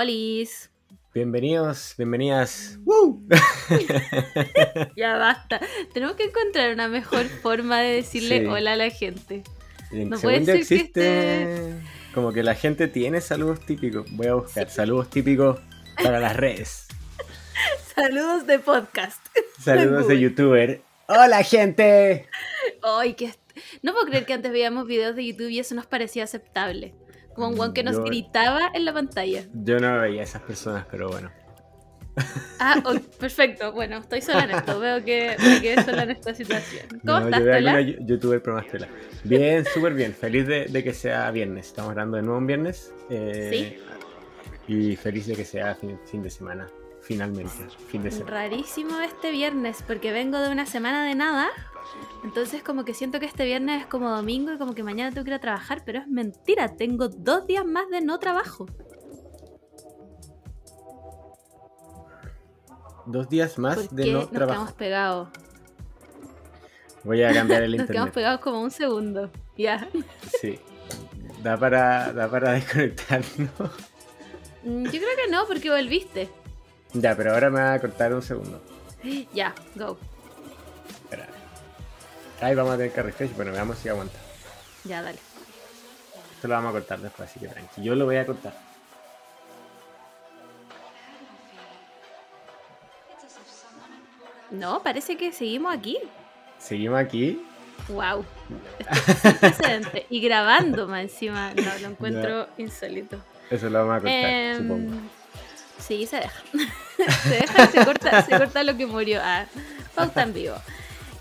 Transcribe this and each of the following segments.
Olis. Bienvenidos, bienvenidas. ya basta. Tenemos que encontrar una mejor forma de decirle Sí. hola a la gente. No puede ser que existe como que la gente tiene saludos típicos. Voy a buscar saludos típicos para las redes. Saludos de podcast. Saludos de youtuber. Hola gente. Ay, que no puedo creer que antes veíamos videos de YouTube y eso nos parecía aceptable. Como un guan que nos Yo- gritaba en la pantalla. Yo no veía a esas personas, pero bueno. Ah, oh, perfecto. Bueno, estoy sola en esto. Veo que me quedé sola en esta situación. ¿Cómo No, estás, yo veo Tola? alguna yu- youtuber pero más tela. Bien, súper bien. Feliz de, de que sea viernes. Estamos hablando de nuevo un viernes. eh, Y feliz de que sea fin, fin de semana. Finalmente. Fin de semana. Rarísimo este viernes porque vengo de una semana de nada. Entonces como que siento que este viernes es como domingo y como que mañana tengo que ir a trabajar, pero es mentira, tengo dos días más de no trabajo. Dos días más de no nos trabajo. quedamos pegados. Voy a cambiar el Nos quedamos internet. pegados como un segundo. Ya. Sí. Da para, da para desconectarnos. Mm, Yo creo que no, porque volviste. Ya, pero ahora me va a cortar un segundo. Ya, go. Espera. Ahí vamos a tener que refresh. Bueno, veamos si aguanta. Ya, dale. Esto lo vamos a cortar después, así que tranqui. Yo lo voy a cortar. No, parece que seguimos aquí. Seguimos aquí. Wow. Esto es. Y grabando más encima. No, lo encuentro insólito. Eso lo vamos a cortar, Em, supongo. Sí, se deja. se deja y se corta, se corta lo que murió. Ah, pauta en vivo.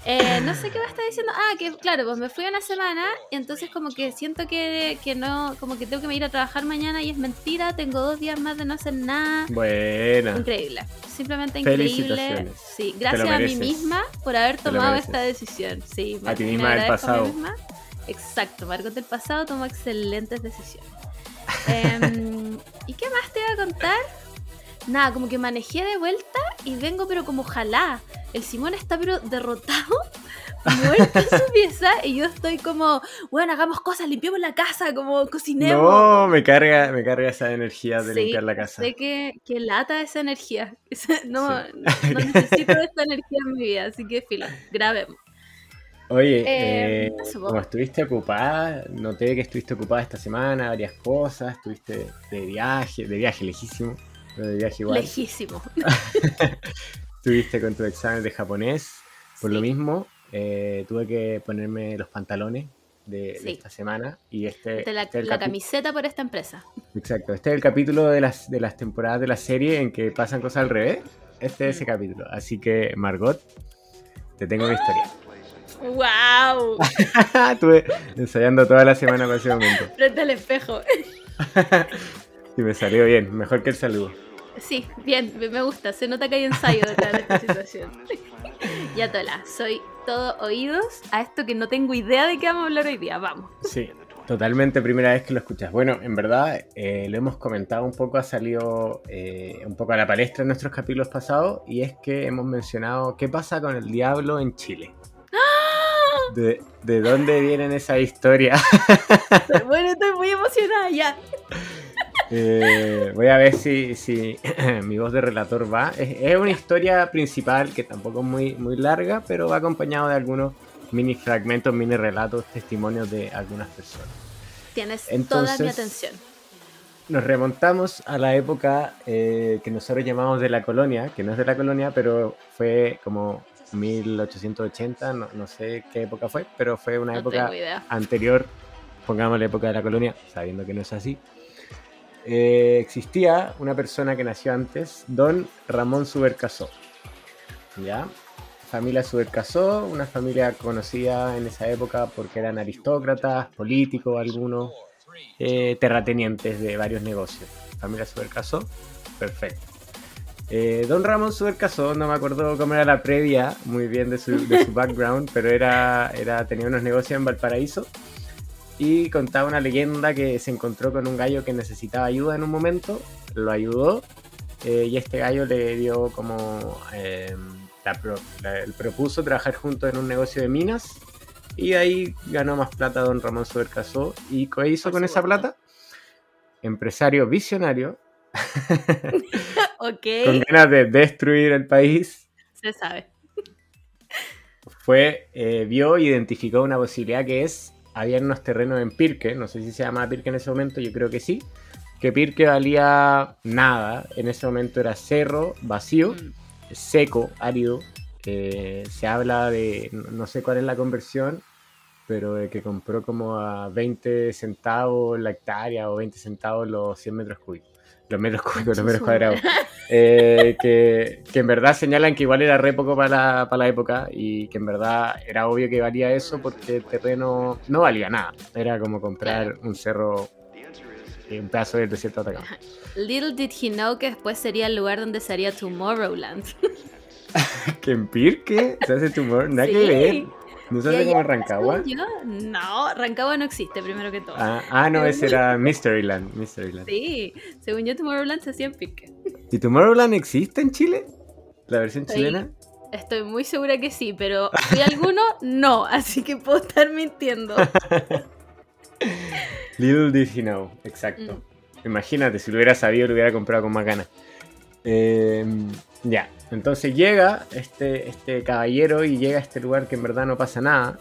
Eh, no sé qué me está diciendo. Ah, que claro, pues me fui una semana y entonces como que siento que, que no, como que tengo que ir a trabajar mañana y es mentira. Tengo dos días más de no hacer nada. Buena. Increíble, simplemente increíble. Sí, gracias a mí misma por haber tomado esta decisión. Sí, A ti misma del a pasado. misma. Exacto, Margot del pasado tomó excelentes decisiones. Em, ¿Y qué más te iba a contar? Nada, como que manejé de vuelta y vengo pero como jalá. El Simón está pero derrotado, muerto en su pieza y yo estoy como, bueno, hagamos cosas, limpiemos la casa, como cocinemos. No, me carga, me carga esa energía de Sí, limpiar la casa. Sé que, que lata esa energía. No, Sí. no necesito esta energía en mi vida, así que filo, grabemos. Oye, Eh, eh, como estuviste ocupada, noté que estuviste ocupada esta semana, varias cosas, estuviste de viaje, de viaje lejísimo, de viaje igual. Lejísimo. Estuviste con tu examen de japonés, por lo mismo, eh, tuve que ponerme los pantalones de, esta semana y este, De la, este es la camiseta por esta empresa. Exacto, este es el capítulo de las, de las temporadas de la serie en que pasan cosas al revés. Este es ese Mm. capítulo. Así que, Margot, te tengo una historia. ¡Wow! Estuve ensayando toda la semana para ese momento. Frente al espejo. Y me salió bien, mejor que el saludo. Sí, bien, me gusta. Se nota que hay ensayo detrás de esta situación. ya, Tola, soy todo oídos a esto que no tengo idea de qué vamos a hablar hoy día. Vamos. Sí, totalmente primera vez que lo escuchas. Bueno, en verdad, eh, lo hemos comentado un poco, ha salido eh, un poco a la palestra en nuestros capítulos pasados, y es que hemos mencionado qué pasa con el diablo en Chile. ¿De, de dónde vienen esa historia? Bueno, estoy muy emocionada ya. Eh, voy a ver si, si mi voz de relator va. Es, es una historia principal que tampoco es muy, muy larga, pero va acompañado de algunos mini fragmentos, mini relatos, testimonios de algunas personas. Tienes toda Entonces- mi atención. Nos remontamos a la época eh, que nosotros llamamos de la colonia, que no es de la colonia, pero fue como 1880, no, no sé qué época fue, pero fue una No época anterior, pongamos la época de la colonia, sabiendo que no es así. Eh, existía una persona que nació antes, don Ramón Subercasó. ¿Ya? Familia Subercasó, una familia conocida en esa época porque eran aristócratas, políticos, algunos eh, terratenientes de varios negocios. Familia Subercasó, perfecto. Eh, don Ramón Subercasó, no me acuerdo cómo era la previa muy bien de su, de su background, pero era, era, tenía unos negocios en Valparaíso y contaba una leyenda que se encontró con un gallo que necesitaba ayuda en un momento, lo ayudó eh, y este gallo le dio como eh, la pro- la- él propuso trabajar juntos en un negocio de minas y ahí ganó más plata don Ramón Subercasó y ¿qué hizo con esa plata? Empresario visionario ok. con ganas de destruir el país, Se sabe. fue, eh, vio identificó una posibilidad que es, había unos terrenos en Pirque, no sé si se llamaba Pirque en ese momento, yo creo que sí, que Pirque valía nada, en ese momento era cerro, vacío, Mm. seco, árido, eh, se habla de, no no sé cuál es la conversión, pero de que compró como a 20 centavos la hectárea o 20 centavos los 100 metros cúbicos. Los metros cúbicos, los metros cuadrados. Eh, que, que en verdad señalan que igual era re poco para la, para la época y que en verdad era obvio que valía eso porque el terreno no valía nada. Era como comprar un cerro, eh, un pedazo del desierto de Atacama. Little did he know que después sería el lugar donde se haría Tomorrowland. ¿Que en Pirque se hace tumor? Nada que Sí. ver. ¿No se hace allá, como Rancagua? yo, No, Rancagua no existe, primero que todo. Ah, ah, no, ese era Mysteryland. Mysteryland. Sí, según yo Tomorrowland se hacía en Pirque. ¿Y Tomorrowland existe en Chile? ¿La versión Sí. chilena? Estoy muy segura que sí, pero ¿fui alguno? No, así que puedo estar mintiendo. Little did he know, exacto. Mm. Imagínate, si lo hubiera sabido, lo hubiera comprado con más ganas. Eh, ya, entonces llega este, este caballero y llega a este lugar que en verdad no pasa nada.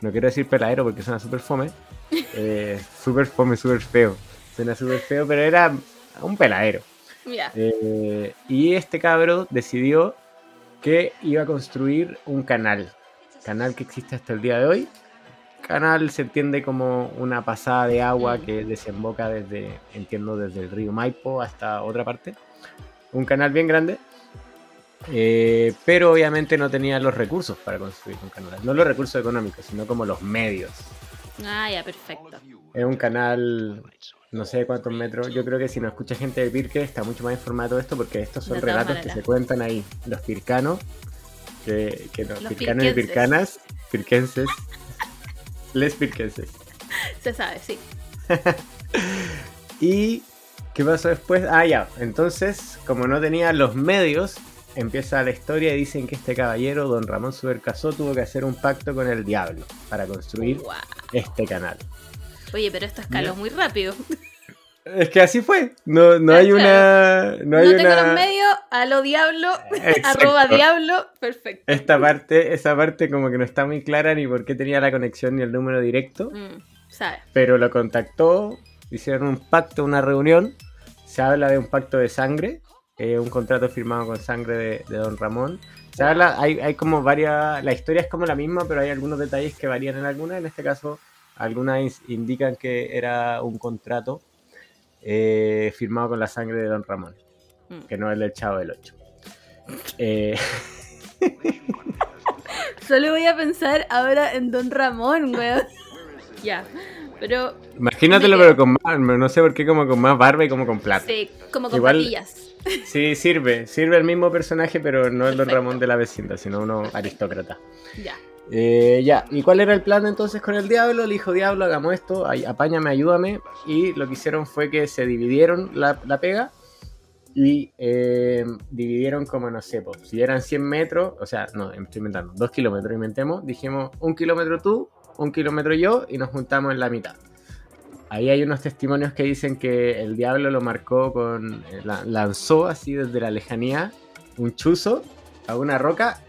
No quiero decir peladero porque suena súper fome. Eh, súper fome, súper feo. Suena súper feo, pero era un peladero. Ya. Eh, y este cabro decidió que iba a construir un canal. Canal que existe hasta el día de hoy. Canal se entiende como una pasada de agua que desemboca desde, entiendo, desde el río Maipo hasta otra parte. Un canal bien grande. Eh, pero obviamente no tenía los recursos para construir un canal. No los recursos económicos, sino como los medios. Ah, ya, perfecto. Es un canal, no sé cuántos metros. Yo creo que si no escucha gente de Pirque está mucho más informado de esto porque estos son relatos que se cuentan ahí. Los pircanos, que, que los Los pircanos y pircanas, pirquenses, les pirquenses. Se sabe, sí. ¿Y qué pasó después? Ah, ya. Entonces, como no tenía los medios, empieza la historia y dicen que este caballero, don Ramón Subercasó, tuvo que hacer un pacto con el diablo para construir este canal. Oye, pero esto escaló muy rápido. Es que así fue. No, no hay claro. una. No No, hay tengo una. los medios, a lo diablo, arroba diablo, perfecto. Esta parte, esa parte como que no está muy clara ni por qué tenía la conexión ni el número directo, Mm, pero lo contactó, hicieron un pacto, una reunión, se habla de un pacto de sangre, eh, un contrato firmado con sangre de, de Don Ramón. Se habla, hay, hay como varias, la historia es como la misma, pero hay algunos detalles que varían en algunas, en este caso algunas indican que era un contrato eh, firmado con la sangre de Don Ramón, Mm. que no es del Chavo del 8. Eh, Solo voy a pensar ahora en Don Ramón, weón. ya, pero Imagínatelo, pero con más, no sé por qué, como con más barba y como con plata. sí, como con Igual- patillas. Sí, sirve, sirve el mismo personaje, pero no el Don. Ramón de la vecindad, sino uno aristócrata. Ya. Eh, ya, ¿y cuál era el plan entonces con el diablo? Le dijo, diablo, hagamos esto, apáñame, ayúdame. Y lo que hicieron fue que se dividieron la, la pega y eh, dividieron como, no sé, pues, si eran 100 metros, o sea, no, estoy inventando, 2 kilómetros, inventemos, dijimos, un kilómetro tú, un kilómetro yo, y nos juntamos en la mitad. Ahí hay unos testimonios que dicen que el diablo lo marcó con, eh, la- lanzó así desde la lejanía un chuzo a una roca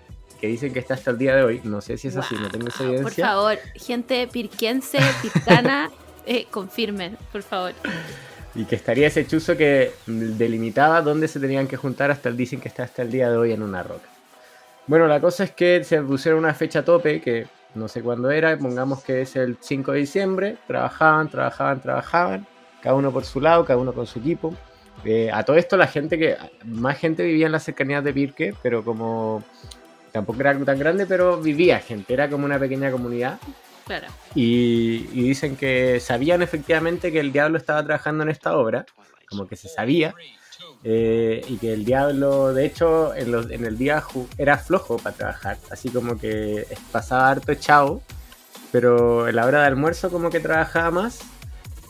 que dicen que está hasta el día de hoy. No sé si es así, no tengo esa Guau, Por evidencia. favor, gente pirquense, pircana, eh, confirmen, por favor. Y que estaría ese chuzo que delimitaba dónde se tenían que juntar hasta el dicen que está hasta el día de hoy en una roca. Bueno, la cosa es que se pusieron una fecha tope que no sé cuándo era, pongamos que es el 5 de diciembre, trabajaban, trabajaban, trabajaban, cada uno por su lado, cada uno con su equipo. Eh, a todo esto la gente que, más gente vivía en las cercanías de Pirque, pero como tampoco era tan grande, pero vivía gente, era como una pequeña comunidad. Claro. Y, y dicen que sabían efectivamente que el diablo estaba trabajando en esta obra, como que se sabía, eh, y que el diablo, de hecho, en, los- en el día era flojo para trabajar, así como que pasaba harto chao, pero en la hora de almuerzo como que trabajaba más,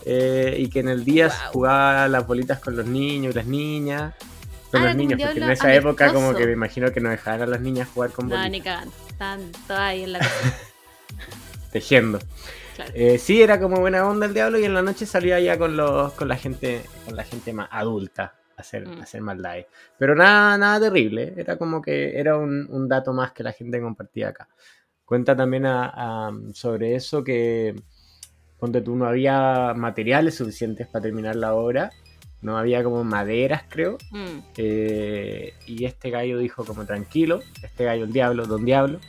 eh, y que en el día Wow. jugaba las bolitas con los niños y las niñas. Con Ah, los niños, porque en esa época como que me imagino que no dejaban a las niñas jugar con No, bolitas, ni cagando. Están todas ahí en la casa. tejiendo. Claro. Eh, sí, era como buena onda el diablo y en la noche salía ya con los con la gente con la gente más adulta, hacer, Mm. hacer maldades. Pero nada, nada terrible, era como que era un, un dato más que la gente compartía acá. Cuenta también a- a- sobre eso que, ponte tú, no había materiales suficientes para terminar la obra, no había como maderas, creo, Mm. eh, y este gallo dijo como tranquilo, este gallo el diablo, don diablo,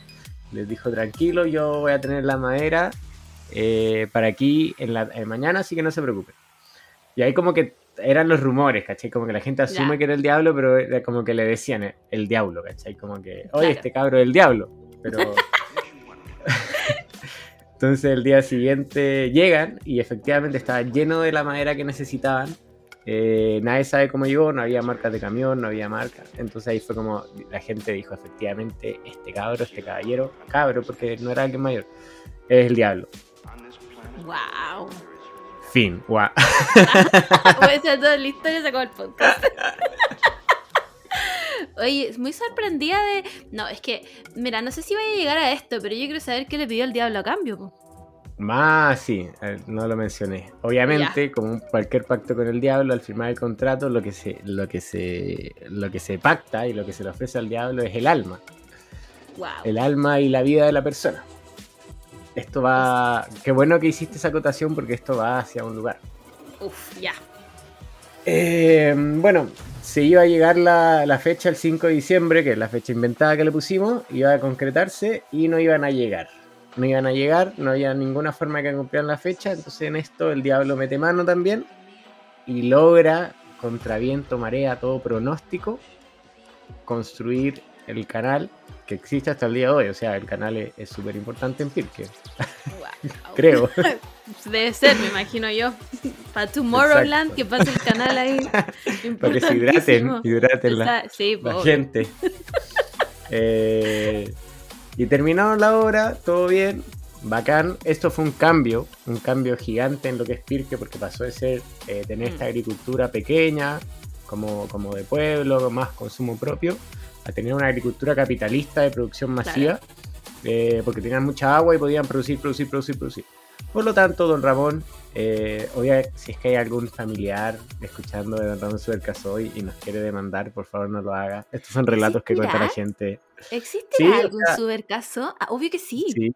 les dijo tranquilo, yo voy a tener la madera eh, para aquí en la eh, mañana, así que no se preocupen. Y ahí como que eran los rumores, ¿cachai? Como que la gente asume Ya. que era el diablo, pero era como que le decían eh, el diablo, ¿cachai? Como que, oye, Claro. este cabro es el diablo. Pero... Entonces el día siguiente llegan y efectivamente estaba lleno de la madera que necesitaban. Eh, nadie sabe cómo llegó, no había marcas de camión, no había marcas. Entonces ahí fue como la gente dijo, efectivamente, este cabro, este caballero, cabro, porque no era alguien mayor, es el diablo. Wow. Fin, guau. Voy a toda la historia, se acabó el podcast. Oye, muy sorprendida de. No, es que, mira, no sé si voy a llegar a esto, pero yo quiero saber qué le pidió el diablo a cambio. po. Más, sí, eh, no lo mencioné. Obviamente, como un- cualquier pacto con el diablo, al firmar el contrato, lo que se, lo que se, lo que se pacta y lo que se le ofrece al diablo es el alma. Wow. el alma y la vida de la persona. Esto va. Qué bueno que hiciste esa acotación porque esto va hacia un lugar. Uf, ya. Eh, bueno, se iba a llegar la, la fecha el 5 de diciembre, que es la fecha inventada que le pusimos, iba a concretarse y no iban a llegar. No iban a llegar, no había ninguna forma que cumplieran la fecha, entonces en esto el diablo mete mano también y logra, contra viento, marea, todo pronóstico, construir el canal que existe hasta el día de hoy. O sea, el canal es- es súper importante en Pirque, Wow. creo. Debe ser, me imagino yo. Para Tomorrowland, Exacto. que pase el canal ahí. Para que se hidraten, hidraten la, Sí, la gente. Eh, y terminaron la obra, todo bien, bacán. Esto fue un cambio, un cambio gigante en lo que es Pirque, porque pasó de ser eh, tener esta Mm. agricultura pequeña, como, como de pueblo, más consumo propio, a tener una agricultura capitalista de producción masiva, eh, porque tenían mucha agua y podían producir, producir, producir, producir. Por lo tanto, don Ramón, eh, si es que hay algún familiar escuchando de don Ramón Subercasoy y nos quiere demandar, por favor no lo haga. Estos son relatos que cuenta la gente. ¿Existe Sí, o algún supercaso? Ah, obvio que sí. Sí.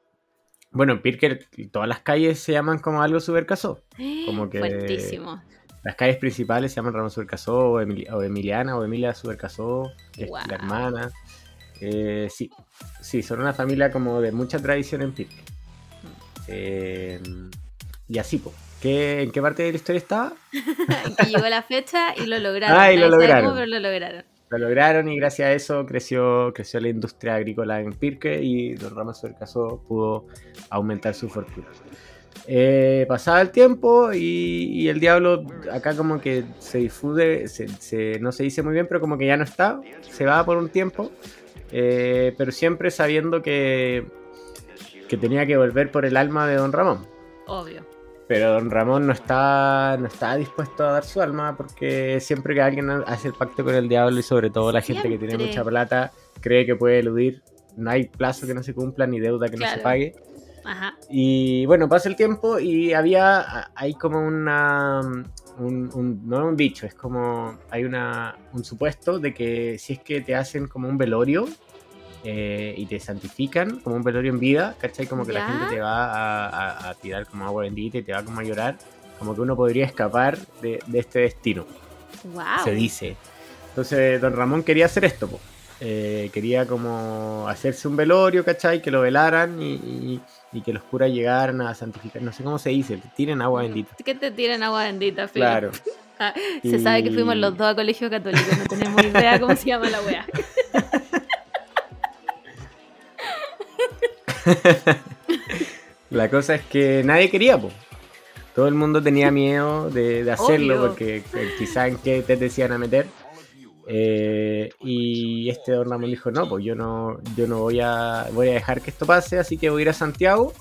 Bueno, en Pirker todas las calles se llaman como algo Subercaso. como que- Fuertísimo. Las calles principales se llaman Ramón Subercaso o, Emili- o Emiliana o Emilia Subercaso, que es la hermana. Eh, sí, sí, son una familia como de mucha tradición en Pirque. Mm. Eh, y así, pues. ¿En qué parte de la historia estaba? que llegó la fecha y lo lograron. Ah, y lo lograron. cómo, pero lo lograron. Lo lograron y gracias a eso creció, creció la industria agrícola en Pirque y Don Ramón Suercaso pudo aumentar su fortuna. Eh, pasaba el tiempo y, y el diablo acá como que se difunde, se- se- no se dice muy bien, pero como que ya no está, se va por un tiempo, eh, pero siempre sabiendo que, que tenía que volver por el alma de Don Ramón. Obvio. Pero don Ramón no está, no está dispuesto a dar su alma porque siempre que alguien hace el pacto con el diablo y sobre todo la gente que tiene mucha plata cree que puede eludir, no hay plazo que no se cumpla ni deuda que no se pague. Ajá. Y bueno, pasa el tiempo y había, hay como una, un, un- no un dicho, es como, hay una, un supuesto de que si es que te hacen como un velorio eh, y te santifican, como un velorio en vida, ¿cachai? Como que la gente te va a, a- a tirar como agua bendita y te va como a llorar, como que uno podría escapar de, de este destino Wow. se dice. Entonces, don Ramón quería hacer esto, po. Eh, quería como hacerse un velorio, ¿cachai? Que lo velaran y, y- y que los curas llegaran a santificar. No sé cómo se dice, que tiren agua bendita. Que te tiren agua bendita, Felipe. Claro. Ah, Se sabe que fuimos los dos a colegio católico, no tenemos idea cómo se llama la wea. La cosa es que nadie quería, po. Todo el mundo tenía miedo de, de hacerlo Obvio. porque eh, quizá en qué te decían a meter. Eh, y este don Ramón dijo, no, pues yo no, yo no voy a, voy a dejar que esto pase, así que voy a ir a Santiago.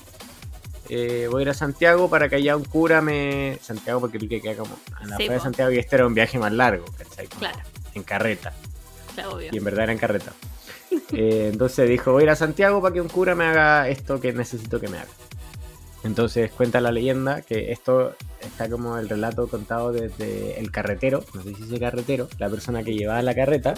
Eh, voy a ir a Santiago para que allá un cura me... Santiago porque el que queda como a la Sí, de. Santiago y este era un viaje más largo, ¿cachai? Claro, En carreta. claro, obvio. Y en verdad era en carreta. Eh, entonces dijo, voy a ir a Santiago para que un cura me haga esto que necesito que me haga. Entonces cuenta la leyenda que esto está como el relato contado desde el carretero, no sé si es el carretero, la persona que llevaba la carreta,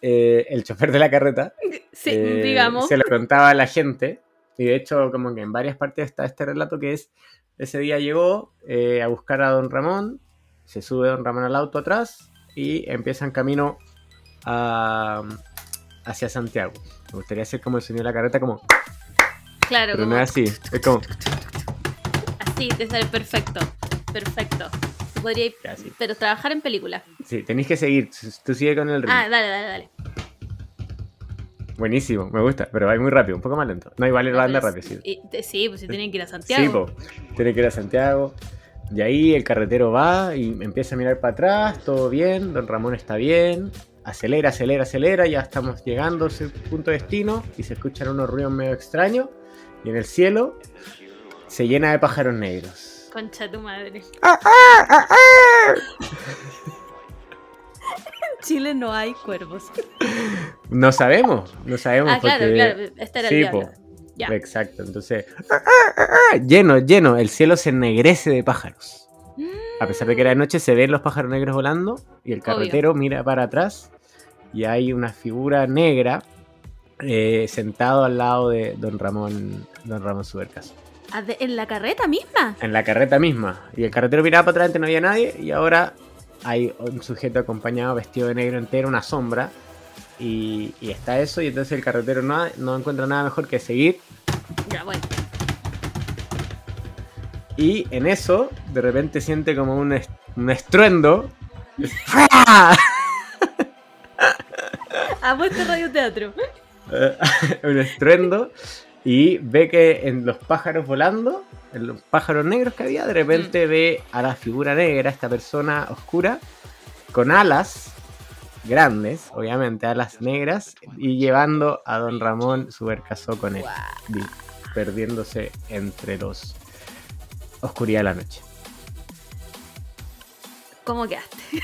eh, el chofer de la carreta, Sí, eh, digamos. se lo contaba a la gente. Y de hecho, como que en varias partes está este relato que es, ese día llegó eh, a buscar a don Ramón, se sube don Ramón al auto atrás y empiezan camino a- hacia Santiago. Me gustaría hacer como el sonido de la carreta, como, Claro, pero como no es así, es como, así, te sale perfecto. Perfecto. Podría ir- pero trabajar en película. Sí, tenéis que seguir, tú sigue con el ritmo. Ah, dale, dale, dale. Buenísimo, me gusta, pero va muy rápido, un poco más lento. No, igual va anda Pero rápido, sí. y- sí, pues si tienen que ir a Santiago. Sí, po. Tiene que ir a Santiago. Y ahí el carretero va y empieza a mirar para atrás, todo bien, don Ramón está bien, acelera, acelera, acelera, ya estamos llegando a ese punto de destino y se escuchan unos ruidos medio extraños y en el cielo se llena de pájaros negros. Concha tu madre. Ah, En Chile no hay cuervos. No sabemos, no sabemos. Ah, claro, porque- claro. Este era Sí, el diablo. po. Ya. Exacto, entonces, lleno, lleno, el cielo se ennegrece de pájaros. A pesar de que era de noche, se ven los pájaros negros volando y el carretero mira para atrás y hay una figura negra eh, sentado al lado de don Ramón, don Ramón Subercaso. Ah, ¿En la carreta misma? En la carreta misma. Y el carretero miraba para atrás, no había nadie y ahora hay un sujeto acompañado vestido de negro entero, una sombra. Y, y está eso y entonces el carretero no, no encuentra nada mejor que seguir Ya. Y en eso, de repente siente como un, est- un estruendo. ¡Ah! Ha puesto radioteatro. Eh, un estruendo. Y ve que en los pájaros volando, en los pájaros negros que había, de repente ve a la figura negra, esta persona oscura, con alas grandes, obviamente, alas negras, y llevando a don Ramón Subercasó con él, di- perdiéndose entre los oscuridad de la noche. ¿Cómo quedaste?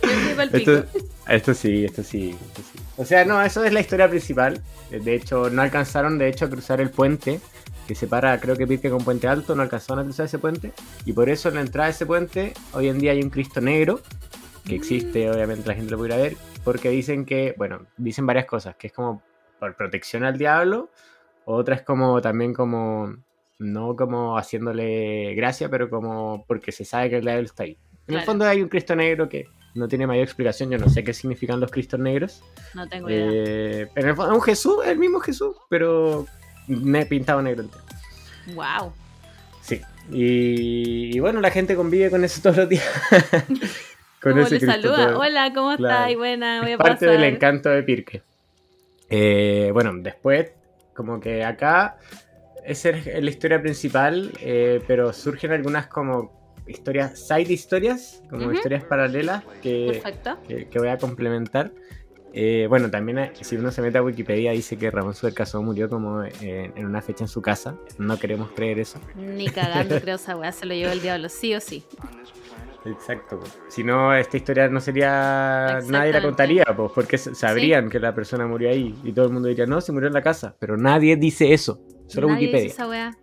Yo estoy. Esto, sí, esto sí, esto sí. O sea, no, eso es la historia principal. De hecho, no alcanzaron, de hecho, a cruzar el puente que separa, creo que Pirque con Puente Alto, no alcanzaron a cruzar ese puente. Y por eso en la entrada de ese puente, hoy en día hay un Cristo negro, que existe, obviamente la gente lo pudiera ver, porque dicen que, bueno, dicen varias cosas, que es como por protección al diablo, otra es como también como, no como haciéndole gracia, pero como porque se sabe que el diablo está ahí. En el fondo hay un Cristo negro que no tiene mayor explicación, yo no sé qué significan los Cristos negros. No tengo idea. Eh, pero en el fondo es un Jesús, el mismo Jesús, pero ne- pintado negro entero. Wow. Sí. Y, y bueno, la gente convive con eso todos los días. con ¿Cómo ese le Cristo saluda? todo- Hola, ¿cómo Claro. estás? Buena, voy a parte pasar. del encanto de Pirque. Eh, bueno, después, como que acá, esa es la historia principal, eh, pero surgen algunas como historias, side historias, como Ujú. historias paralelas que, que, que voy a complementar. Eh, bueno, también eh, si uno se mete a Wikipedia dice que Ramón Subercaso murió como eh, en una fecha en su casa. No queremos creer eso. Ni cagando, creo esa weá se lo llevó el diablo, sí o sí. Exacto. Si no, esta historia no sería. Nadie la contaría, pues, porque sabrían que la persona murió ahí y todo el mundo diría, no, se murió en la casa. Pero nadie dice eso. Solo Nadie dice Wikipedia. esa weá.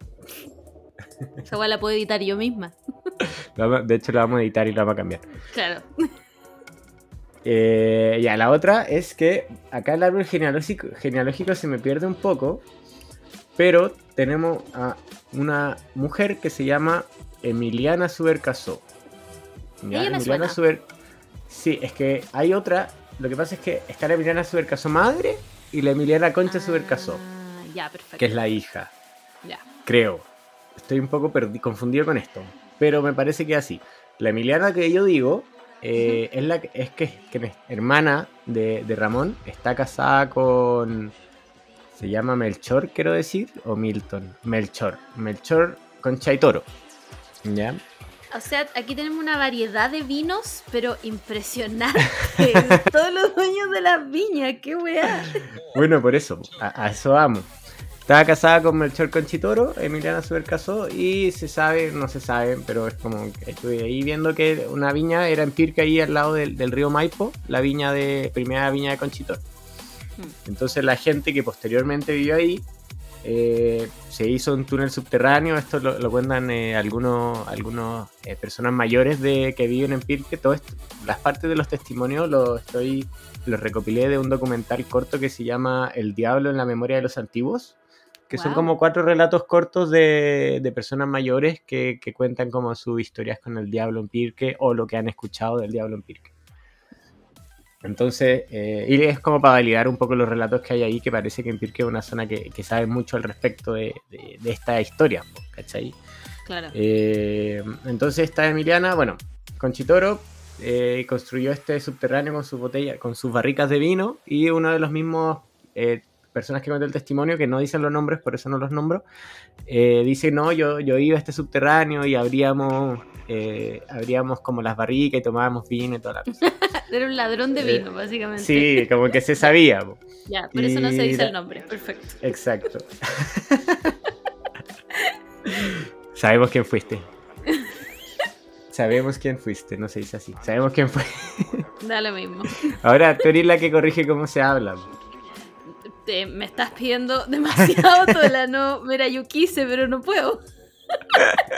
Esa weá la puedo editar yo misma. De hecho, la vamos a editar y la vamos a cambiar. Claro. Eh, ya, la otra es que acá el árbol genealógico, genealógico se me pierde un poco, pero tenemos a una mujer que se llama Emiliana Subercasó. Me suena. Suber... Sí, es que hay otra. Lo que pasa es que está la Emiliana Subercasó madre y la Emiliana Concha Subercasó, Ah, ya, perfecto. que es la hija, Ya. creo. Estoy un poco perdi- confundido con esto, pero me parece que así. La Emiliana que yo digo eh, es la que, es que, que es hermana de, de Ramón, está casada con se llama Melchor, quiero decir, o Milton, Melchor, Melchor con Chaitoro. ¿Ya? O sea, aquí tenemos una variedad de vinos, pero impresionante. Todos los dueños de las viñas, qué weá. Bueno, por eso, a, a eso vamos. Estaba casada con Melchor Conchitoro, Emiliana casó y se sabe, no se sabe, pero es como que estuve ahí viendo que una viña era en Pirca ahí al lado del, del río Maipo, la viña de primera viña de Conchitoro. Hmm. Entonces la gente que posteriormente vivió ahí eh, se hizo un túnel subterráneo, esto lo, cuentan eh, algunos, algunos eh, personas mayores de, que viven en Pirque, todo esto, las partes de los testimonios lo estoy los recopilé de un documental corto que se llama El Diablo en la memoria de los antiguos, que son como cuatro relatos cortos de, de personas mayores que, que, cuentan como sus historias con el diablo en Pirque o lo que han escuchado del diablo en Pirque. Entonces, eh, y es como para validar un poco los relatos que hay ahí, que parece que en Pirque es una zona que, que sabe mucho al respecto de, de, esta historia, ¿cachai? Claro. Eh, entonces, esta Emiliana, bueno, Conchitoro eh, construyó este subterráneo con sus botellas, con sus barricas de vino, y uno de los mismos eh, personas que cuentan el testimonio, que no dicen los nombres, por eso no los nombro, eh, dice, no, yo, yo iba a este subterráneo y abríamos, eh, abríamos como las barricas y tomábamos vino y toda la cosa. Era un ladrón de vino, básicamente. Sí, como que se sabía. Ya, por eso no se dice el nombre, perfecto. Exacto. Sabemos quién fuiste. Sabemos quién fuiste, no se dice así. Sabemos quién fue. Da lo mismo. Ahora tú eres la que corrige cómo se habla. Te, me estás pidiendo demasiado, Tola. No, mira, yo quise, pero no puedo.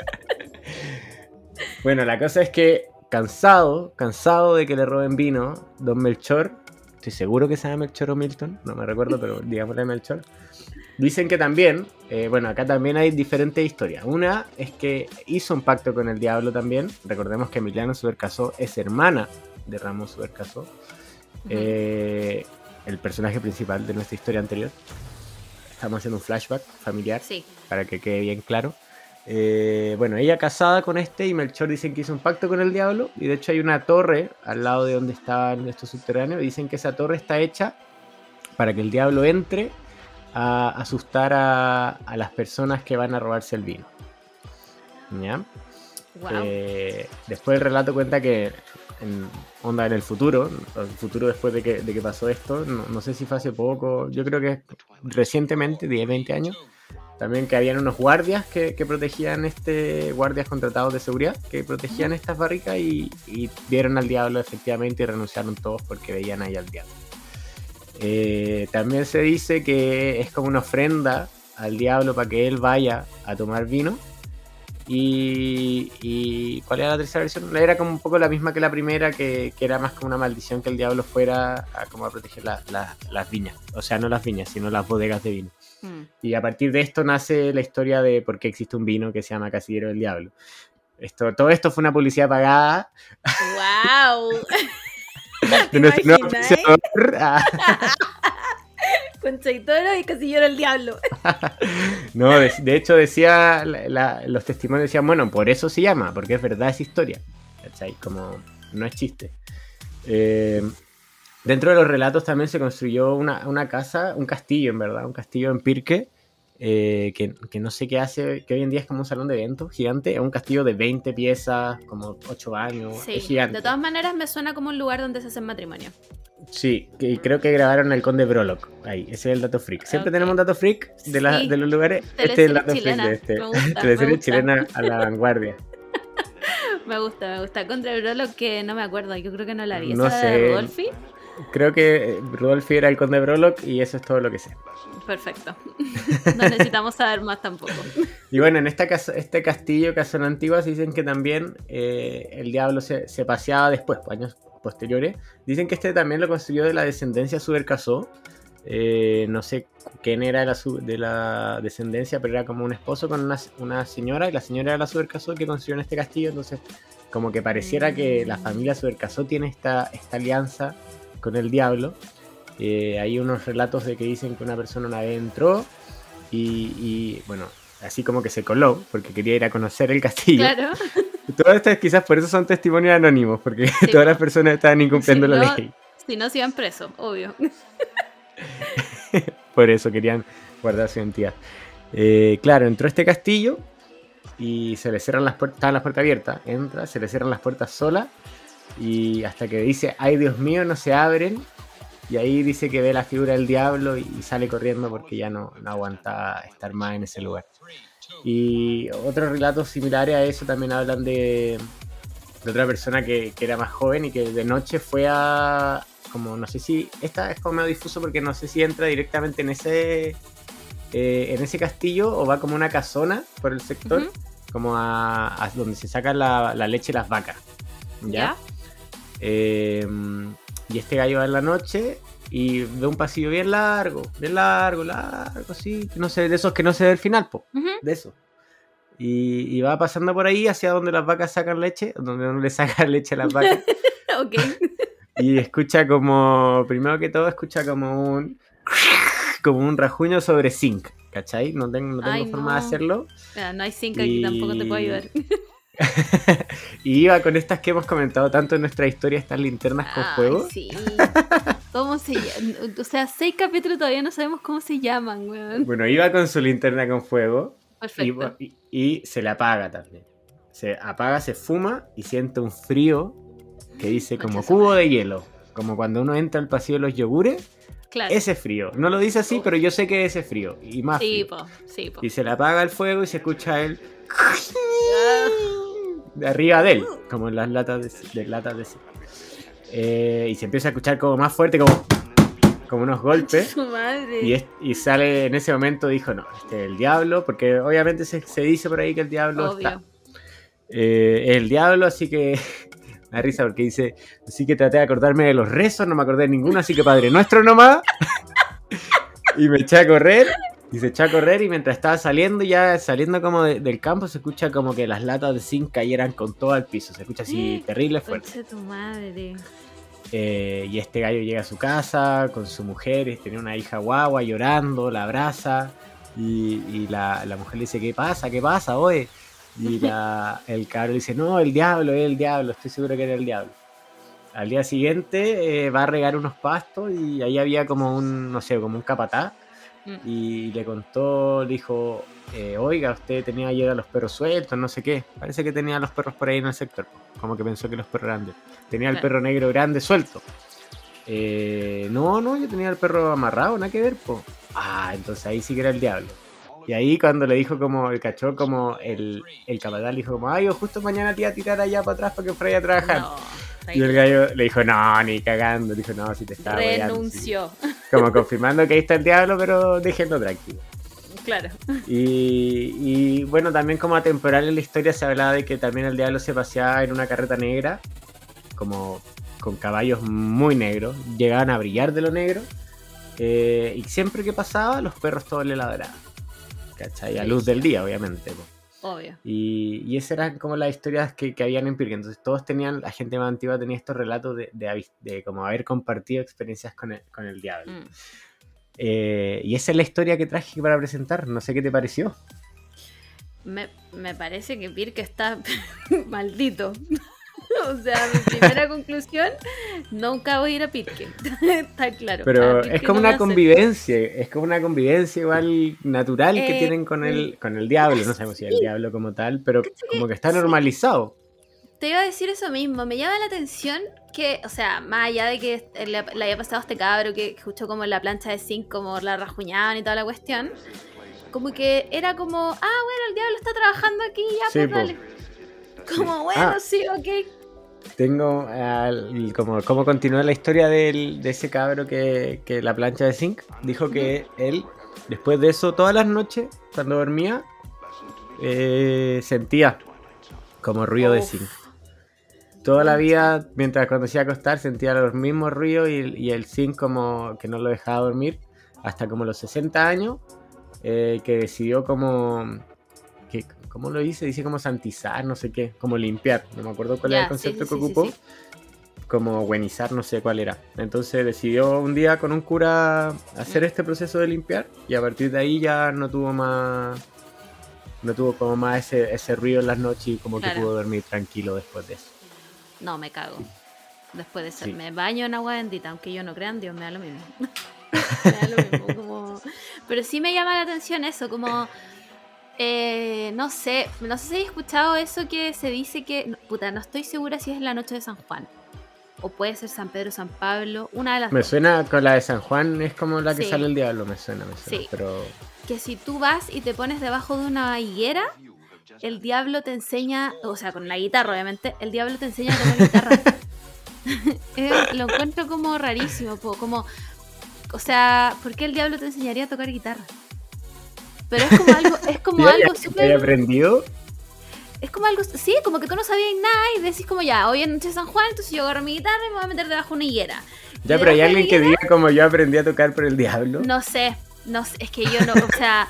bueno, la cosa es que cansado, cansado de que le roben vino, Don Melchor, estoy seguro que se llama Melchor o Milton, no me recuerdo, pero digámosle Melchor, Dicen que también, eh, bueno, acá también hay diferentes historias. Una es que hizo un pacto con el diablo también. Recordemos que Emiliano Subercasó es hermana de Ramón Subercasó, eh, el personaje principal de nuestra historia anterior. Estamos haciendo un flashback familiar Sí. para que quede bien claro. Eh, bueno, ella casada con este y Melchor dicen que hizo un pacto con el diablo y de hecho hay una torre al lado de donde estaban estos subterráneos y dicen que esa torre está hecha para que el diablo entre a asustar a, a las personas que van a robarse el vino. ¿Ya? Wow. Eh, después el relato cuenta que en, onda en el futuro, el futuro después de que, de que pasó esto, no, no, sé si fue hace poco, yo creo que recientemente, 10, 20 años, también que habían unos guardias que, que protegían este, guardias contratados de seguridad, que protegían estas barricas y, y vieron al diablo efectivamente y renunciaron todos porque veían ahí al diablo. Eh, también se dice que es como una ofrenda al diablo para que él vaya a tomar vino. Y, y, ¿cuál era la tercera versión? Era como un poco la misma que la primera, que, que era más como una maldición que el diablo fuera a, como a proteger la, la, las viñas. O sea, no las viñas, sino las bodegas de vino. Mm. Y a partir de esto nace la historia de por qué existe un vino que se llama Casillero del Diablo. Esto, todo esto fue una publicidad pagada ¡Wow! de nuestro nuevo. Concha y toro y casillero el diablo. No, de, de hecho decía, los testimonios decían, bueno, por eso se llama, porque es verdad esa historia. ¿Cachai? Como no es chiste. Eh, dentro de los relatos también se construyó una, una casa, un castillo en verdad, un castillo en Pirque, eh, que, que no sé qué hace, que hoy en día es como un salón de eventos gigante, es un castillo de 20 piezas, como 8 baños, Sí, es gigante. de todas maneras me suena como un lugar donde se hacen matrimonio. Sí, y creo que grabaron el Conde Brolock. Ahí, ese es el dato freak. Siempre tenemos un dato freak de, la- Sí. de los lugares. Este es el dato chilena. freak de este. Gusta, chilena a la vanguardia. Me gusta, me gusta. Contra el Brolo que no me acuerdo, yo creo que no la vi. No ¿Esa sé. de Rodolfi? Creo que Rudolfi era el Conde Brolock y eso es todo lo que sé. Perfecto. No necesitamos saber más tampoco. Y bueno, en esta casa, este castillo, Casona Antigua, dicen que también eh, el diablo se, se paseaba después, pues, años posteriores. Dicen que este también lo construyó de la descendencia Subercasó. Eh, no sé quién era de la, de la descendencia, pero era como un esposo con una, una señora, y la señora era la Subercasó que construyó en este castillo. Entonces, como que pareciera que la familia Subercasó tiene esta, esta alianza con el diablo. Eh, hay unos relatos de que dicen que una persona una vez entró y, y, bueno, así como que se coló porque quería ir a conocer el castillo. Claro. Todo esto es quizás por eso son testimonios anónimos, porque todas las personas estaban incumpliendo Si la no- ley. Si no, se iban presos, obvio. Por eso querían guardar su identidad. Eh, claro, entró a este castillo y se le cierran las puertas, estaban las puertas abiertas, entra, se le cierran las puertas sola y hasta que dice, ay Dios mío, no se abren. Y ahí dice que ve la figura del diablo y, y sale corriendo porque ya no, no aguanta estar más en ese lugar. Y otros relatos similares a eso también hablan de, de otra persona que, que era más joven y que de noche fue a, como no sé si, esta es como medio difuso porque no sé si entra directamente en ese eh, en ese castillo o va como una casona por el sector, como a, a donde se saca la, la leche de las vacas. ¿Ya? Eh, y este gallo va en la noche y ve un pasillo bien largo, bien largo, largo, así, que no sé, de esos que no se ve el final, po, de eso. Y, y va pasando por ahí hacia donde las vacas sacan leche, donde uno le saca leche a las vacas. Ok. y escucha como, primero que todo, escucha como un, como un rajuño sobre zinc, ¿cachai? No tengo, no tengo Ay, forma de no. hacerlo. Ah, no hay zinc aquí, tampoco te puedo ayudar. y iba con estas que hemos comentado tanto en nuestra historia, estas linternas con Ay, fuego. sí. ¿Cómo se llaman? O sea, seis capítulos todavía no sabemos cómo se llaman, weón. Bueno, iba con su linterna con fuego y, Perfecto. y- y se le apaga también. Se apaga, se fuma y siente un frío que dice como cubo de hielo. Como cuando uno entra al pasillo de los yogures, Claro. ese frío. No lo dice así, pero yo sé que es ese frío. Y más Sí, frío. po, sí, po. Y se le apaga el fuego y se escucha el Ah, de arriba de él, como en las latas de, de latas de. Eh, y se empieza a escuchar como más fuerte, como, como unos golpes. su madre. Y, es- y sale en ese momento, dijo, no, este es el diablo, porque obviamente se, se dice por ahí que el diablo Obvio. está. Eh, es el diablo, así que me da risa porque dice, así que traté de acordarme de los rezos, no me acordé de ninguno, así que Padre Nuestro nomás. y me eché a correr, y se echó a correr, y mientras estaba saliendo, ya saliendo como de- del campo, se escucha como que las latas de zinc cayeran con todo al piso, se escucha así terrible fuerte. Tu madre. Eh, y este gallo llega a su casa con su mujer, tiene una hija guagua llorando, la abraza. Y, y la, la mujer le dice, ¿qué pasa? ¿Qué pasa, oye? Y la- el cabro dice, no, el diablo, es el diablo, estoy seguro que era el diablo. Al día siguiente eh, va a regar unos pastos y ahí había como un, no sé, como un capataz. Mm. Y le contó, le dijo, eh, oiga, usted tenía ayer a los perros sueltos, no sé qué. Parece que tenía a los perros por ahí en el sector. Como que pensó que los perros eran de él. Tenía el perro negro grande suelto. Eh, no, no, yo tenía el perro amarrado, nada que ver, po. Ah, entonces ahí sí que era el diablo. Y ahí cuando le dijo como, el cachó como el, el capataz le dijo como, ay, yo justo mañana te iba a tirar allá para atrás para que fuera a trabajar. No. Y el gallo le dijo, no, ni cagando. Dijo, no, si te estaba weando", Renunció. sí. Como confirmando que ahí está el diablo, pero déjenlo tranquilo. Claro. Y, y, bueno, también como atemporal en la historia se hablaba de que también el diablo se paseaba en una carreta negra, como con caballos muy negros, llegaban a brillar de lo negro, eh, y siempre que pasaba los perros todos le ladraban. ¿Cachai? A luz del día, obviamente. Obvio. Y, y esas eran como las historias que, que habían en Pirque. Entonces todos tenían, la gente más antigua tenía estos relatos de, de, como haber compartido experiencias con el, con el diablo. Mm. Eh, y esa es la historia que traje para presentar. No sé qué te pareció. Me, me parece que Pirque está maldito. o sea, mi primera conclusión, nunca voy a ir a Pirque. está claro. Pero A Pirque es como no una convivencia, es como una convivencia igual natural que Eh, tienen con el, con el diablo. No sabemos si es el diablo como tal, pero como que está normalizado. Te iba a decir eso mismo, me llama la atención que, o sea, más allá de que le, le haya pasado a este cabro que escuchó como en la plancha de zinc, como la rajuñaban y toda la cuestión, como que era como, ah, bueno, el diablo está trabajando aquí, ya, Sí, pues po. dale. Como, Sí. bueno, Ah. sí, ok. Tengo al- como, como continúa la historia del- de ese cabro que, que la plancha de zinc. Dijo que él, después de eso, todas las noches, cuando dormía, eh, sentía como ruido de zinc. Toda la vida, mientras cuando se iba a acostar, sentía los mismos ruidos y, y el zinc como que no lo dejaba dormir. Hasta como los 60 años, eh, que decidió como... Que, ¿Cómo lo dice? Dice como santizar, no sé qué, como limpiar. No me acuerdo cuál Ya, era el concepto sí, que sí, sí, ocupó. sí. Como buenizar, no sé cuál era. Entonces decidió un día con un cura hacer Mm. este proceso de limpiar y a partir de ahí ya no tuvo más... No tuvo como más ese, ese ruido en las noches y como Claro. que pudo dormir tranquilo después de eso. No, me cago. Después de eso, me baño en agua bendita, aunque yo no crea en Dios, me da lo mismo. me da lo mismo, como... Pero sí me llama la atención eso, como... eh, no sé, no sé si he escuchado eso que se dice que... no, Puta, no estoy segura si es la noche de San Juan. O puede ser San Pedro, San Pablo, una de las Me dos. suena con la de San Juan, es como la que Sí. sale el diablo, me suena, me suena. Sí. Pero Que si tú vas y te pones debajo de una higuera, el diablo te enseña, o sea, con la guitarra obviamente, el diablo te enseña a tocar guitarra. Eh, lo encuentro como rarísimo, como, o sea, ¿por qué el diablo te enseñaría a tocar guitarra? Pero es como algo, es como algo súper. aprendido? Es como algo, sí, como que tú no sabías nada y decís como ya, hoy en noche San Juan, entonces yo agarro mi guitarra y me voy a meter debajo de una higuera. Ya, pero hay alguien que diga como yo aprendí a tocar por el diablo. No sé, no sé, es que yo no, o sea,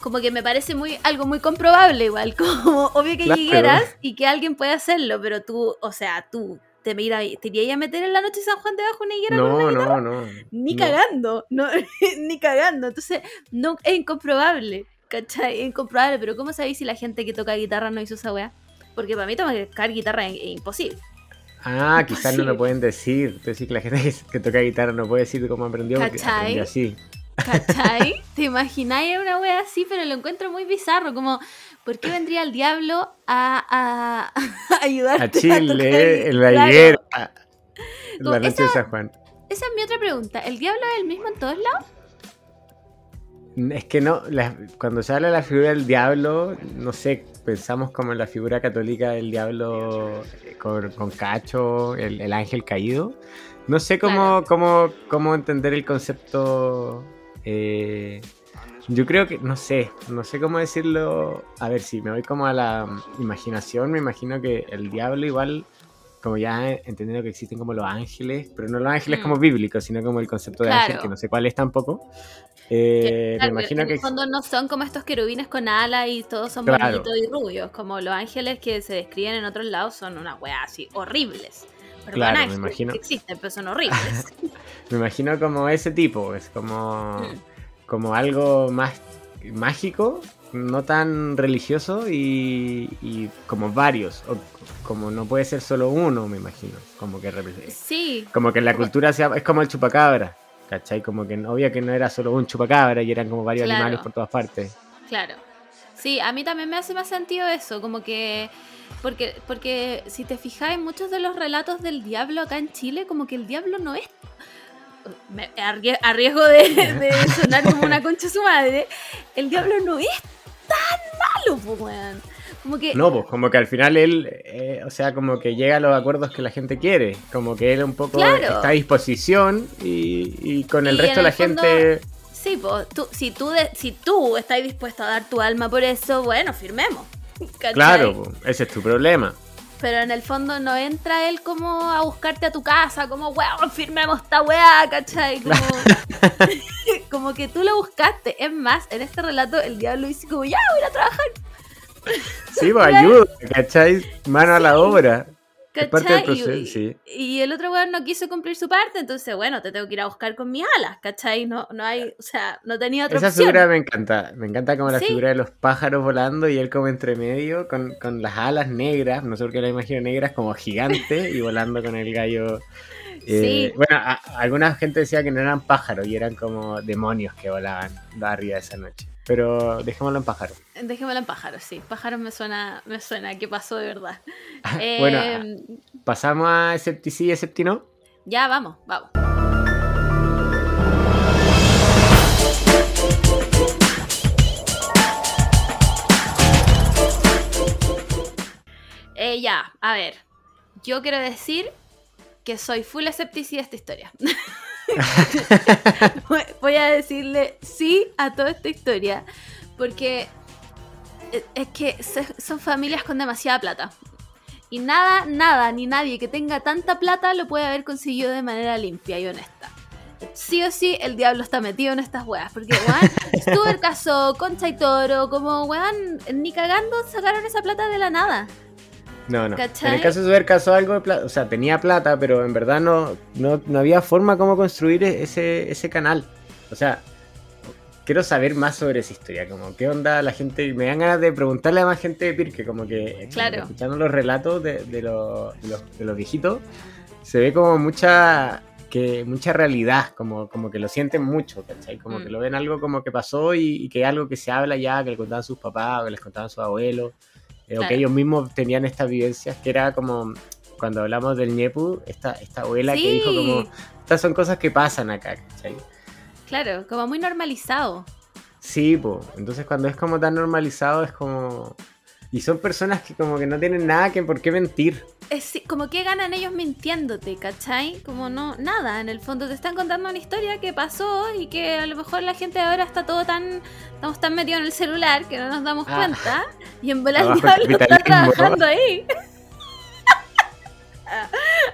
como que me parece muy algo muy comprobable igual, como obvio que claro. y que alguien puede hacerlo, pero tú, o sea, tú te, mira, te irías a meter en la noche San Juan debajo de una higuera no, No, no, Ni cagando, no, ni cagando. Entonces, no, es incomprobable, ¿cachai? Es incomprobable, pero ¿cómo sabéis si la gente que toca guitarra no hizo esa weá? Porque para mí tocar guitarra es imposible. Ah, quizás no lo pueden decir. Decir que la gente que toca guitarra no puede decir cómo aprendió. ¿Cachai? así. ¿Cachai? ¿Te imagináis una wea así? Pero lo encuentro muy bizarro. Como, ¿por qué vendría el diablo a, a, ayudarte a Chile, en la higuera, la noche de San Juan? Esa es mi otra pregunta. ¿El diablo es el mismo en todos lados? Es que no, cuando se habla de la figura del diablo, no sé, pensamos como en la figura católica del diablo eh, con, cacho, el, ángel caído. No sé cómo, cómo, cómo entender el concepto. Eh, yo creo que, no sé, no sé cómo decirlo. A ver, si me voy como a la imaginación, me imagino que el diablo igual, como ya entendiendo que existen como los ángeles, pero no los ángeles mm. como bíblicos, sino como el concepto de ángel, que no sé cuál es tampoco. Eh, me imagino en que. En el fondo no son como estos querubines con alas y todos son bonitos y rubios. Como los ángeles que se describen en otros lados son una wea así, horribles. claro, me imagino. existen, pero son horribles. me imagino como ese tipo, es como, mm. Como algo más mágico, no tan religioso y, como varios, o como no puede ser solo uno, me imagino, como que Sí. Como que en la cultura sea, es como el chupacabra. ¿Cachai? Como que obvio que no era solo un chupacabra y eran como varios animales por todas partes. Claro. Sí, a mí también me hace más sentido eso, como que porque porque si te fijas en muchos de los relatos del diablo acá en Chile, como que el diablo no es me, a riesgo de, de sonar como una concha su madre, el diablo no es tan malo, pues, weón. No, pues como que al final él, eh, o sea, como que llega a los acuerdos que la gente quiere, como que él un poco está a disposición y, con el resto de la gente... Sí, pues tú, si, tú si tú estás dispuesto a dar tu alma por eso, bueno, firmemos. Claro, ese es tu problema. Pero en el fondo no entra él como a buscarte a tu casa, como, weón, firmemos esta weá, ¿cachai? Como, como que tú lo buscaste. Es más, en este relato el diablo dice como, ya, voy a trabajar. Sí, pues ayuda, ¿cachai? Mano a la obra. ¿Cachai? y, el otro weón no quiso cumplir su parte, entonces, bueno, te tengo que ir a buscar con mis alas, ¿cachai? No, no hay, o sea, no tenía otra Esa opción. figura me encanta, me encanta como la figura de los pájaros volando y él como entre medio con, con las alas negras, no sé por qué la imagino negras, como gigante y volando con el gallo. Eh, bueno, alguna gente decía que no eran pájaros y eran como demonios que volaban arriba esa noche. Pero dejémoslo en pájaro. Dejémoslo en pájaro, sí. Pájaro me suena, me suena que pasó de verdad. bueno, em, pasamos a Escepticí y Septino. Ya, vamos, vamos. Eh, ya, a ver. Yo quiero decir que soy full esceptici de esta historia. Voy a decirle sí a toda esta historia. Porque eh, es que son familias con demasiada plata. Y nada, nada, ni nadie que tenga tanta plata lo puede haber conseguido de manera limpia y honesta. Sí o sí, el diablo está metido en estas weas. Porque, weón, estuvo el caso Concha y Toro, como, weón, ni cagando sacaron esa plata de la nada. No, no. En el caso de haber caso algo de plata, o sea, tenía plata, pero en verdad no, no, había forma como construir e-, ese, ese canal. O sea, quiero saber más sobre esa historia, como qué onda la gente, me dan ganas de preguntarle a más gente de Pirque, como que claro. escuchando los relatos de, de, los, de, los, viejitos, se ve como mucha que mucha realidad, como, como que lo sienten mucho, ¿cachai? Como que mm. lo ven algo como que pasó y, y, que algo que se habla ya, que le contaban sus papás o que les contaban sus abuelos. Eh, o que ellos mismos tenían estas vivencias, que era como cuando hablamos del ñepu, esta, esta abuela que dijo como, estas son cosas que pasan acá, ¿cachai? Claro, como muy normalizado. Sí, pues, entonces cuando es como tan normalizado es como... Y son personas que como que no tienen nada que por qué mentir, es como que ganan ellos mintiéndote, ¿cachai? Como no, nada, en el fondo te están contando una historia que pasó y que a lo mejor la gente ahora está todo tan, estamos tan metidos en el celular que no nos damos Ah. cuenta y en el diablo está trabajando ahí.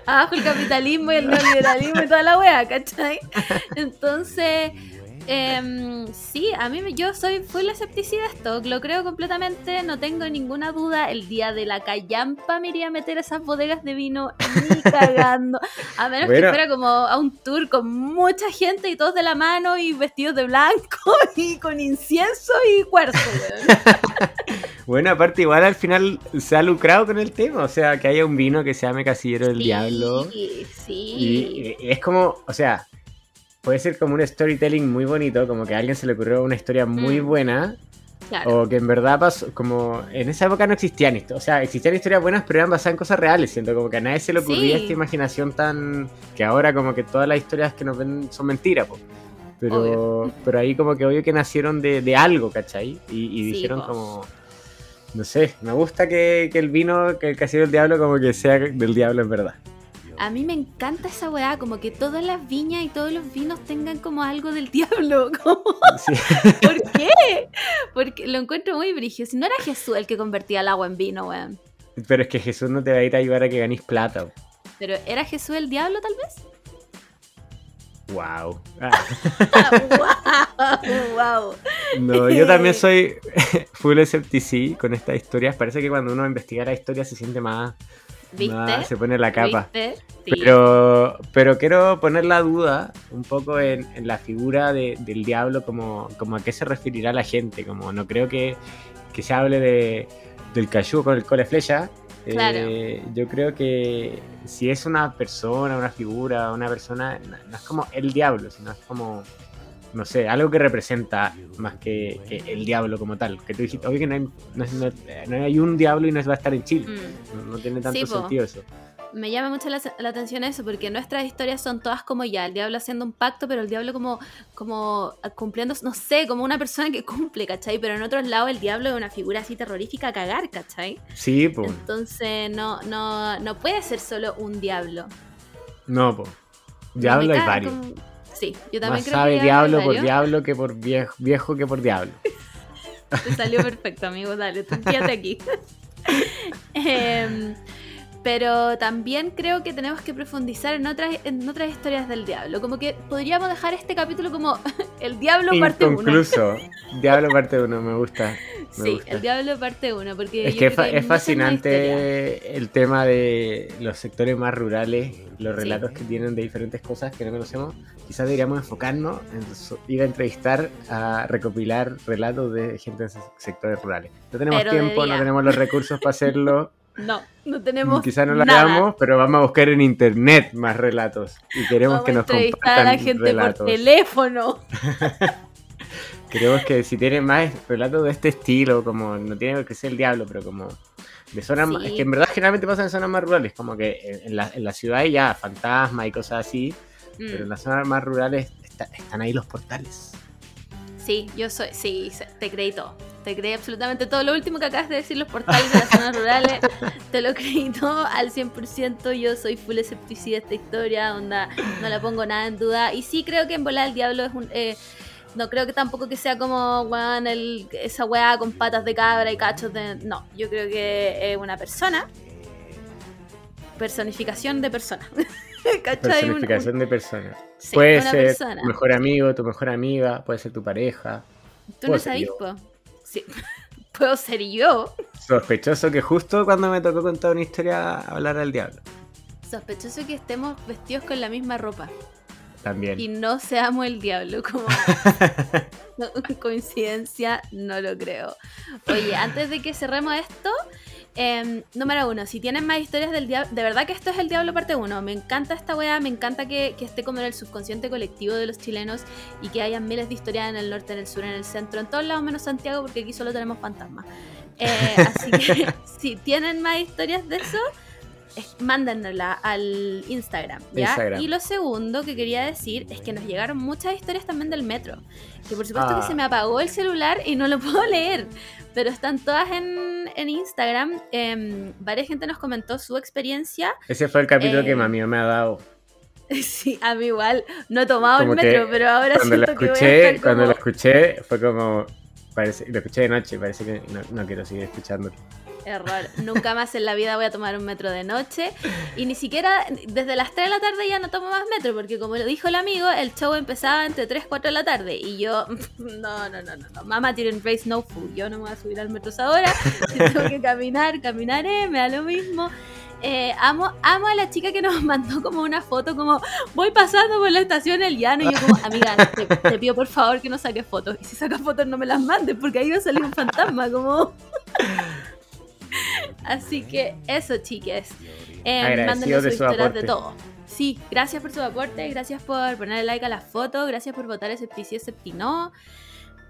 Abajo el capitalismo y el neoliberalismo y toda la wea, ¿cachai? Entonces, em, sí, a mí yo soy full escepticida de esto, lo creo completamente, no tengo ninguna duda. El día de la callampa me iría a meter esas bodegas de vino ni cagando. A menos Bueno. que fuera como a un tour con mucha gente y todos de la mano y vestidos de blanco y con incienso y cuarzo. Bueno, aparte igual al final se ha lucrado con el tema, o sea, que haya un vino que se llame Casillero del Sí, Diablo. Sí, Y, y es como, o sea, puede ser como un storytelling muy bonito, como que a alguien se le ocurrió una historia muy Mm. buena, claro. o que en verdad pasó, como en esa época no existían, histo- o sea, existían historias buenas, pero eran basadas en cosas reales, siento como que a nadie se le ocurría Sí. esta imaginación tan, que ahora como que todas las historias que nos ven son mentiras, po. Pero, Obvio. pero ahí como que obvio que nacieron de, de algo, ¿cachai? Y, y Sí, dijeron po. como... No sé, me gusta que, que el vino, que el casillero del diablo como que sea del diablo en verdad. A mí me encanta esa weá, como que todas las viñas y todos los vinos tengan como algo del diablo. como, Sí. ¿Por qué? Porque lo encuentro muy brígido. Si no era Jesús el que convertía el agua en vino, weón. Pero es que Jesús no te va a ir a ayudar a que ganes plata. Pero ¿era Jesús el diablo tal vez? Wow. wow. No, yo también soy full escepticí con estas historias. Parece que cuando uno investiga la historia se siente más, ¿Viste? más se pone la capa. ¿Viste? Sí. Pero, pero quiero poner la duda un poco en, en la figura de- del diablo, como, como a qué se referirá la gente. Como no creo que, que se hable de, del cayú con el cole flecha. Claro. Eh, yo creo que si es una persona, una figura, una persona, no, no es como el diablo, sino es como, no sé, algo que representa más que, que el diablo como tal. Que tú dijiste, oye, que no hay, no, hay un diablo y no va a estar en Chile. Mm. No, no tiene tanto Sí, sentido eso. Me llama mucho la, la atención eso, porque nuestras historias son todas como ya, el diablo haciendo un pacto, pero el diablo como, como cumpliendo, no sé, como una persona que cumple, ¿cachai? Pero en otros lados el diablo es una figura así terrorífica a cagar, ¿cachai? Sí, pues. Entonces no, no, no puede ser solo un diablo. No, po. Diablo hay varios. como- Sí, yo también Más creo sabe que diablo por diablo que por viejo, viejo que por diablo. Te salió perfecto, amigo. Dale, tú quédate aquí. Em, pero también creo que tenemos que profundizar en otras, en otras historias del diablo. Como que podríamos dejar este capítulo como el diablo parte 1. Inconcluso. Diablo parte 1, me gusta. me Sí, gusta. el diablo parte 1. Porque Es yo que creo es fascinante el tema de los sectores más rurales, los Sí. relatos que tienen de diferentes cosas que no conocemos. Quizás deberíamos enfocarnos en ir a entrevistar, a recopilar relatos de gente esos sectores rurales. No tenemos Pero tiempo, no tenemos los recursos para hacerlo. No, no tenemos. Quizás no lo nada. hagamos, pero vamos a buscar en internet más relatos. Y queremos Vamos que nos compartan a la gente relatos. por teléfono. Queremos que si tienen más relatos de este estilo, como no tiene que ser el diablo, pero como de zonas Sí. es que en verdad generalmente pasan en zonas más rurales, como que en, en la, en la ciudad hay ya fantasmas y cosas así, pero en Mm, las zonas más rurales está- están ahí los portales. Sí, yo soy. Sí, te creí todo. Te creí absolutamente todo. Lo último que acabas de decir, los portales de las zonas rurales, te lo creí todo al 100%. Yo soy full escepticida de esta historia, onda, no la pongo nada en duda. Y sí creo que en volar el diablo es un. eh, no creo que tampoco que sea como, weón, el- esa weá con patas de cabra y cachos de. No, yo creo que es una persona. Personificación de persona. ¿Cachai? Un- un- Personificación de personas. sí, puede ser persona. tu mejor amigo, tu mejor amiga, puede ser tu pareja. Tú no sabes, po. Sí. Puedo ser yo. Sospechoso que justo cuando me tocó contar una historia hablar al diablo. Sospechoso que estemos vestidos con la misma ropa También. y no seamos el diablo, como coincidencia, no lo creo. Oye, antes de que cerremos esto, em, número uno, si tienen más historias del diablo, de verdad que esto es el diablo parte uno. Me encanta esta weá, me encanta que, que esté como en el subconsciente colectivo de los chilenos y que hayan miles de historias en el norte, en el sur, en el centro, en todos lados menos Santiago, porque aquí solo tenemos fantasmas. Eh, así que si tienen más historias de eso, mándennosla al Instagram, ¿ya? Instagram. Y lo segundo que quería decir es que nos llegaron muchas historias también del metro. Que por supuesto Ah. que se me apagó el celular y no lo puedo leer. Pero están todas en, en Instagram. Em, varias gente nos comentó su experiencia. Ese fue el capítulo Eh, que mami me ha dado. Sí, a mí igual. No he tomado Como el metro, pero ahora Cuando lo siento que voy a escuché, estar cuando lo escuché, fue como. Parece, lo escuché de noche, parece que no, no quiero seguir escuchando. Error. Nunca más en la vida voy a tomar un metro de noche. Y ni siquiera desde las 3 de la tarde ya no tomo más metro, porque como lo dijo el amigo, el show empezaba entre 3 y 4 de la tarde. Y yo, no, no, no, no, no. Mama didn't raise no food. Yo no me voy a subir al metro ahora. Tengo que caminar, caminaré, me da lo mismo. Eh, amo, amo a la chica que nos mandó como una foto, como voy pasando por la estación El Llano. Y yo, como, amiga, te, te pido por favor que no saques fotos. Y si sacas fotos, no me las mandes, porque ahí va a salir un fantasma, como. Así que eso, chiques. Eh, mándenos de sus su historias aporte. de todo. Sí, gracias por su aporte, gracias por ponerle like a la foto, gracias por votar ese sí, ese no.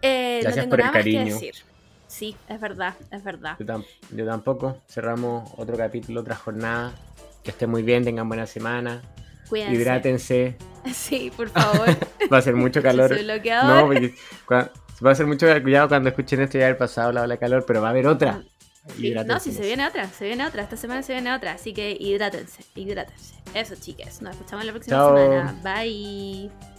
Eh, no Gracias tengo por el nada más que cariño. decir. Sí, es verdad, es verdad. Yo, tam- yo tampoco. Cerramos otro capítulo, otra jornada. Que estén muy bien, tengan buena semana. Cuídense. Hidrátense. Sí, por favor. Va a ser mucho calor. No, porque va a ser mucho cuidado cuando escuchen esto ya haber pasado la ola de calor, pero va a haber otra. Sí, no, si se viene otra, se viene otra. Esta semana se viene otra. Así que hidrátense, hidrátense. Eso, chicas. Nos escuchamos la próxima Chao. semana. Bye.